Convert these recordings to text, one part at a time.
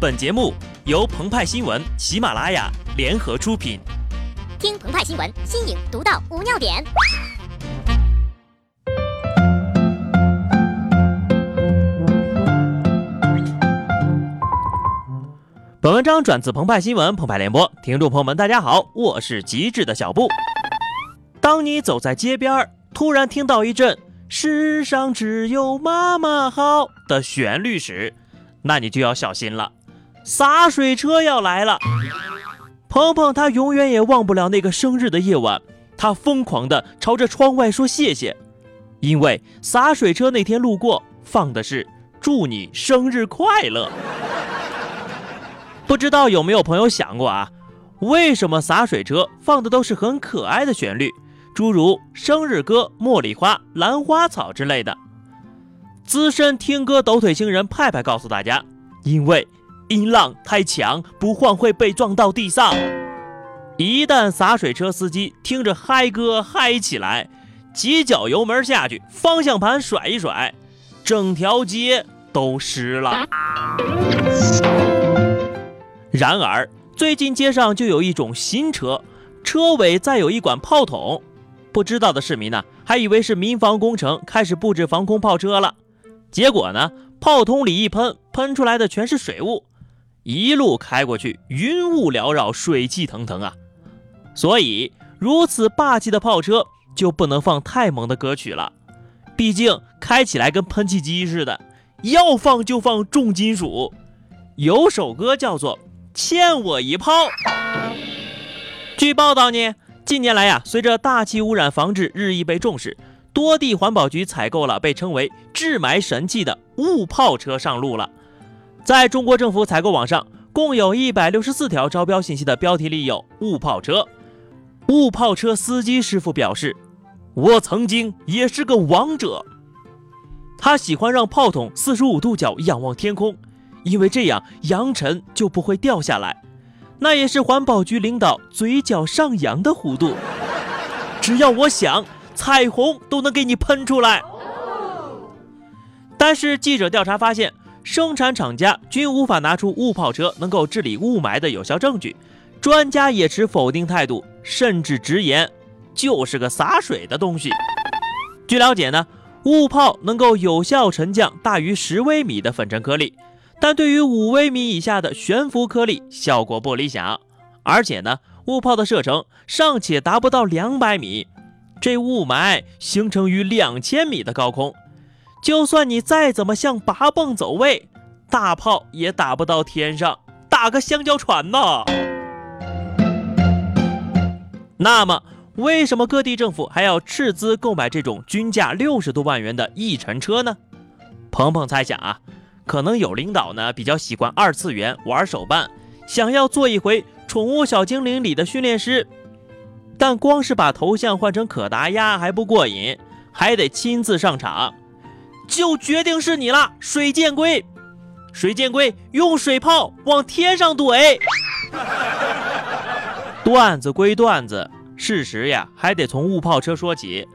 本节目由澎湃新闻、喜马拉雅联合出品。听澎湃新闻，新颖独到，无尿点。本文章转自澎湃新闻《澎湃联播，听众朋友们，大家好，我是极致的小布。当你走在街边，突然听到一阵“世上只有妈妈好”的旋律时，那你就要小心了，洒水车要来了。鹏鹏他永远也忘不了那个生日的夜晚，他疯狂地朝着窗外说谢谢，因为洒水车那天路过放的是“祝你生日快乐”。不知道有没有朋友想过啊，为什么洒水车放的都是很可爱的旋律，诸如生日歌、茉莉花、兰花草之类的？资深听歌抖腿星人派派告诉大家，因为音浪太强，不晃会被撞到地上。一旦洒水车司机听着嗨歌嗨起来，几脚油门下去，方向盘甩一甩，整条街都湿了。然而，最近街上就有一种新车，车尾再有一管炮筒。不知道的市民呢，还以为是民防工程开始布置防空炮车了。结果呢，炮筒里一喷，喷出来的全是水雾，一路开过去，云雾缭绕，水汽腾腾啊！所以，如此霸气的炮车就不能放太猛的歌曲了，毕竟开起来跟喷气机似的，要放就放重金属。有首歌叫做。欠我一炮。据报道呢，近年来呀，随着大气污染防治日益被重视，多地环保局采购了被称为“治霾神器”的雾炮车上路了。在中国政府采购网上，共有一百六十四条招标信息的标题里有“雾炮车”。雾炮车司机师傅表示：“我曾经也是个王者，他喜欢让炮筒四十五度角仰望天空。”因为这样扬尘就不会掉下来，那也是环保局领导嘴角上扬的弧度。只要我想，彩虹都能给你喷出来。但是记者调查发现，生产厂家均无法拿出雾炮车能够治理雾霾的有效证据，专家也持否定态度，甚至直言就是个洒水的东西。据了解呢，雾炮能够有效沉降大于十微米的粉尘颗粒。但对于五微米以下的悬浮颗粒，效果不理想。而且呢，雾炮的射程尚且达不到两百米，这雾霾形成于两千米的高空，就算你再怎么像拔泵走位，大炮也打不到天上，打个香蕉船呢。那么，为什么各地政府还要斥资购买这种均价六十多万元的翼尘车呢？鹏鹏猜想啊。可能有领导呢比较喜欢二次元玩手办，想要做一回《宠物小精灵》里的训练师，但光是把头像换成可达鸭还不过瘾，还得亲自上场。就决定是你了，水箭龟！水箭龟用水炮往天上怼。段子归段子，事实呀还得从雾炮车说起。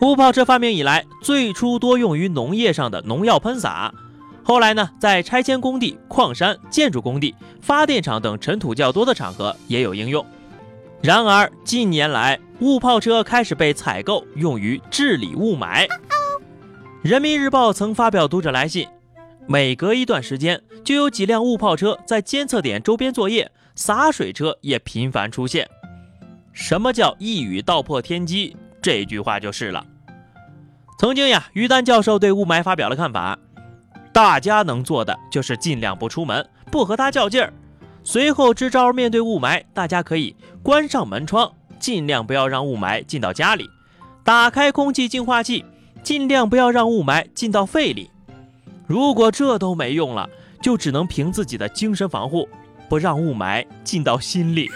雾炮车发明以来，最初多用于农业上的农药喷洒。后来呢，在拆迁工地、矿山、建筑工地、发电厂等尘土较多的场合也有应用。然而近年来，雾炮车开始被采购用于治理雾霾。人民日报曾发表读者来信，每隔一段时间就有几辆雾炮车在监测点周边作业，洒水车也频繁出现。什么叫一语道破天机？这句话就是了。曾经呀，于丹教授对雾霾发表了看法。大家能做的就是尽量不出门，不和他较劲儿。随后支招，面对雾霾，大家可以关上门窗，尽量不要让雾霾进到家里；打开空气净化器，尽量不要让雾霾进到肺里。如果这都没用了，就只能凭自己的精神防护，不让雾霾进到心里。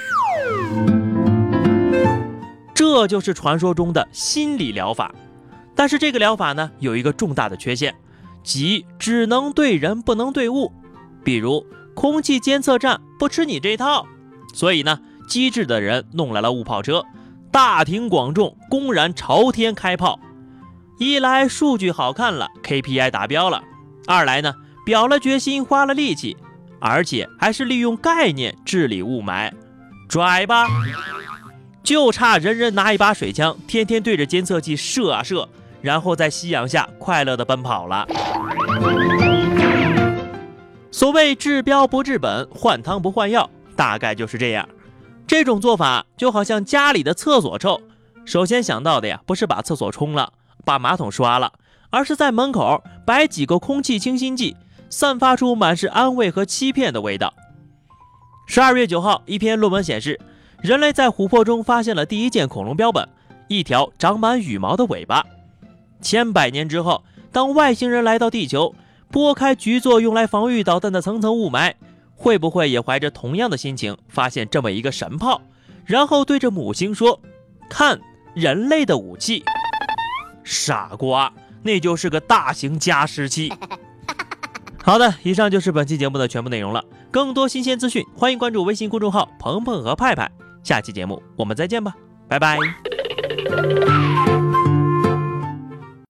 这就是传说中的心理疗法。但是这个疗法呢，有一个重大的缺陷。即只能对人不能对物，比如空气监测站不吃你这套，所以呢，机智的人弄来了雾炮车，大庭广众公然朝天开炮。一来数据好看了，KPI 达标了；二来呢，表了决心，花了力气。而且还是利用概念治理雾霾，拽吧！就差人人拿一把水枪，天天对着监测器射啊射，然后在夕阳下快乐的奔跑了。所谓治标不治本，换汤不换药，大概就是这样。这种做法就好像家里的厕所臭，首先想到的呀，不是把厕所冲了，把马桶刷了，而是在门口摆几个空气清新剂，散发出满是安慰和欺骗的味道。十二月九号，一篇论文显示，人类在琥珀中发现了第一件恐龙标本——一条长满羽毛的尾巴。千百年之后，当外星人来到地球，拨开局座用来防御导弹的层层雾霾。会不会也怀着同样的心情发现这么一个神炮，然后对着母星说：“看人类的武器。”傻瓜，那就是个大型加湿器。好的，以上就是本期节目的全部内容了。更多新鲜资讯，欢迎关注微信公众号“鹏鹏和派派”。下期节目我们再见吧，拜拜。